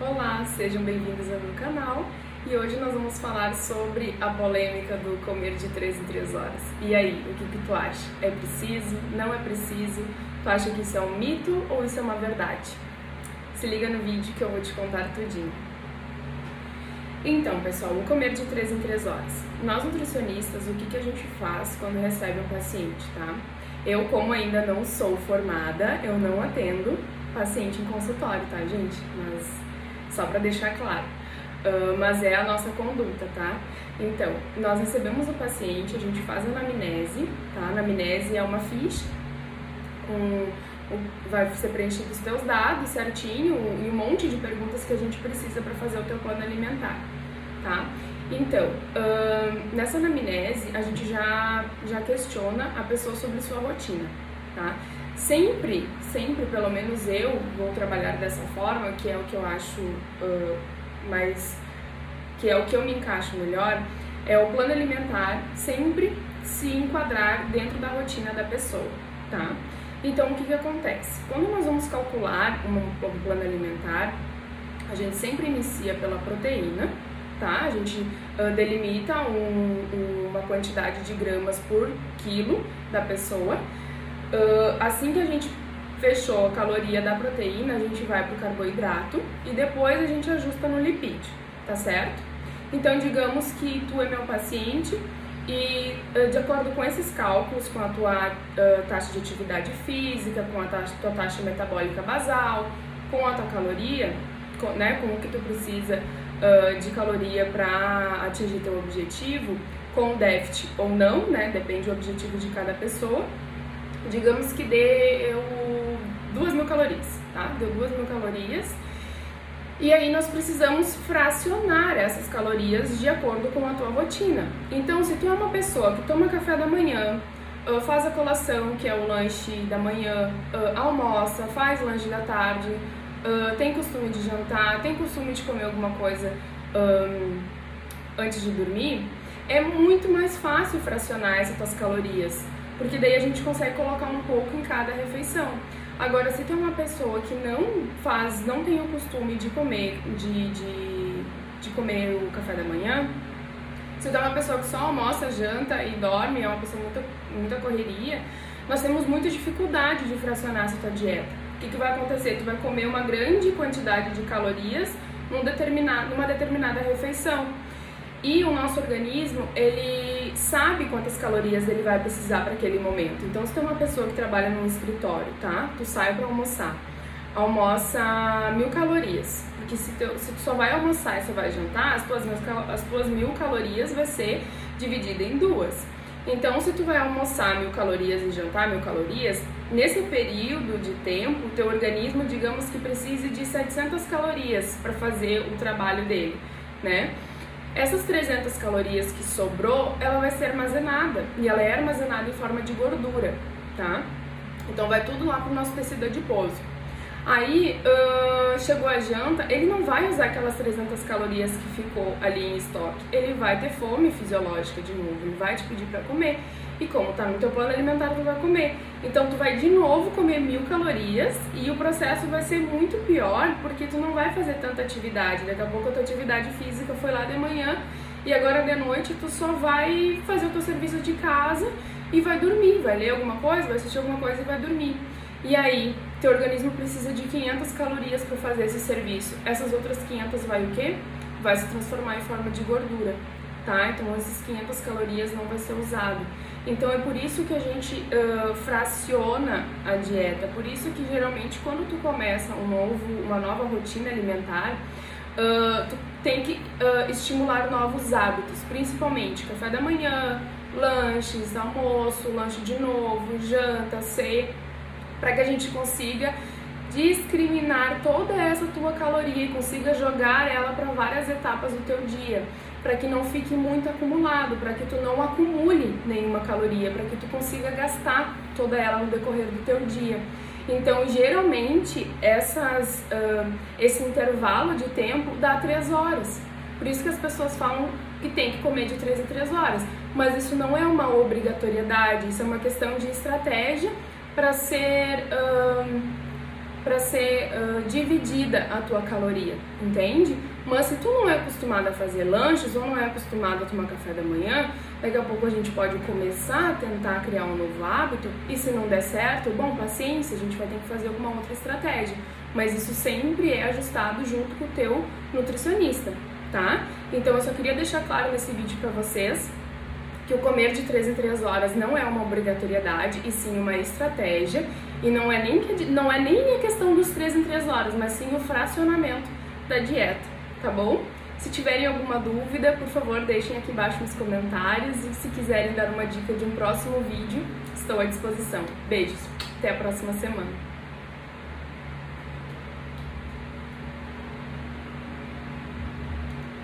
Olá, sejam bem-vindos ao meu canal e hoje nós vamos falar sobre a polêmica do comer de 3 em 3 horas. E aí, o que, que tu acha? É preciso? Não é preciso? Tu acha que isso é um mito ou isso é uma verdade? Se liga no vídeo que eu vou te contar tudinho. Então, pessoal, o comer de 3 em 3 horas. Nós nutricionistas, o que, que a gente faz quando recebe um paciente, tá? Eu, como ainda não sou formada, eu não atendo paciente em consultório, tá, gente? Mas só para deixar claro. Uh, mas é a nossa conduta, tá? Então, nós recebemos o paciente, a gente faz a anamnese, tá? A anamnese é uma ficha com vai ser preenchido os teus dados certinho e um monte de perguntas que a gente precisa para fazer o teu plano alimentar, tá? Então, uh, nessa anamnese, a gente já, já questiona a pessoa sobre sua rotina, tá? Sempre, sempre, pelo menos eu vou trabalhar dessa forma, que é o que eu acho uh, mais. que é o que eu me encaixo melhor, é o plano alimentar sempre se enquadrar dentro da rotina da pessoa, tá? Então, o que, que acontece? Quando nós vamos calcular um, um plano alimentar, a gente sempre inicia pela proteína, tá? A gente uh, delimita um, uma quantidade de gramas por quilo da pessoa Uh, assim que a gente fechou a caloria da proteína, a gente vai para o carboidrato e depois a gente ajusta no lipídio, tá certo? Então, digamos que tu é meu paciente e uh, de acordo com esses cálculos, com a tua uh, taxa de atividade física, com a tua taxa metabólica basal, com a tua caloria, com, né, com o que tu precisa de caloria para atingir teu objetivo, com déficit ou não, né, depende do objetivo de cada pessoa, digamos que deu duas mil calorias, tá? Deu duas mil calorias. E aí nós precisamos fracionar essas calorias de acordo com a tua rotina. Então, se tu é uma pessoa que toma café da manhã, ah, faz a colação, que é o lanche da manhã, ah, almoça, faz lanche da tarde, ah, tem costume de jantar, tem costume de comer alguma coisa antes de dormir, é muito mais fácil fracionar essas tuas calorias porque daí a gente consegue colocar um pouco em cada refeição. Agora, se tem uma pessoa que não faz, não tem o costume de comer, de, de, de comer o café da manhã, se tem uma pessoa que só almoça, janta e dorme, é uma pessoa muita, muita correria, nós temos muita dificuldade de fracionar essa tua dieta. O que, que vai acontecer? Tu vai comer uma grande quantidade de calorias num determinado, numa determinada refeição. E o nosso organismo, ele sabe quantas calorias ele vai precisar para aquele momento. Então, se tem uma pessoa que trabalha num escritório, tá? Tu sai para almoçar, almoça mil calorias. Porque se, tu, se tu só vai almoçar e só vai jantar, as tuas, as tuas mil calorias vai ser dividida em duas. Então, se tu vai almoçar mil calorias e jantar mil calorias, nesse período de tempo, teu organismo, digamos que precise de 700 calorias para fazer o trabalho dele, né? Essas 300 calorias que sobrou, ela vai ser armazenada e ela é armazenada em forma de gordura, tá? Então vai tudo lá pro nosso tecido adiposo. Aí uh, chegou a janta, ele não vai usar aquelas 300 calorias que ficou ali em estoque. Ele vai ter fome fisiológica de novo, ele vai te pedir para comer. E como tá no teu plano alimentar, tu vai comer. Então tu vai de novo comer mil calorias e o processo vai ser muito pior porque tu não vai fazer tanta atividade. Daqui a pouco a tua atividade física foi lá de manhã e agora de noite tu só vai fazer o teu serviço de casa e vai dormir, vai ler alguma coisa, vai assistir alguma coisa e vai dormir. E aí, teu organismo precisa de 500 calorias para fazer esse serviço. Essas outras 500 vai o quê? Vai se transformar em forma de gordura, tá? Então, esses 500 calorias não vai ser usado. Então, é por isso que a gente uh, fraciona a dieta. Por isso que, geralmente, quando tu começa um novo, uma nova rotina alimentar, uh, tu tem que uh, estimular novos hábitos, principalmente café da manhã, lanches, almoço, lanche de novo, janta, ceia para que a gente consiga discriminar toda essa tua caloria e consiga jogar ela para várias etapas do teu dia, para que não fique muito acumulado, para que tu não acumule nenhuma caloria, para que tu consiga gastar toda ela no decorrer do teu dia. Então, geralmente, essas, uh, esse intervalo de tempo dá 3 horas. Por isso que as pessoas falam que tem que comer de 3 em 3 horas. Mas isso não é uma obrigatoriedade, isso é uma questão de estratégia para ser para ser uh, dividida a tua caloria, entende? Mas se tu não é acostumado a fazer lanches ou não é acostumado a tomar café da manhã, daqui a pouco a gente pode começar a tentar criar um novo hábito e se não der certo, bom, paciência, a gente vai ter que fazer alguma outra estratégia. Mas isso sempre é ajustado junto com o teu nutricionista, tá? Então eu só queria deixar claro nesse vídeo para vocês que o comer de 3 em 3 horas não é uma obrigatoriedade, e sim uma estratégia, e não é nem, não é nem a questão dos 3 em 3 horas, mas sim o fracionamento da dieta, tá bom? Se tiverem alguma dúvida, por favor, deixem aqui embaixo nos comentários e se quiserem dar uma dica de um próximo vídeo, estou à disposição. Beijos, até a próxima semana.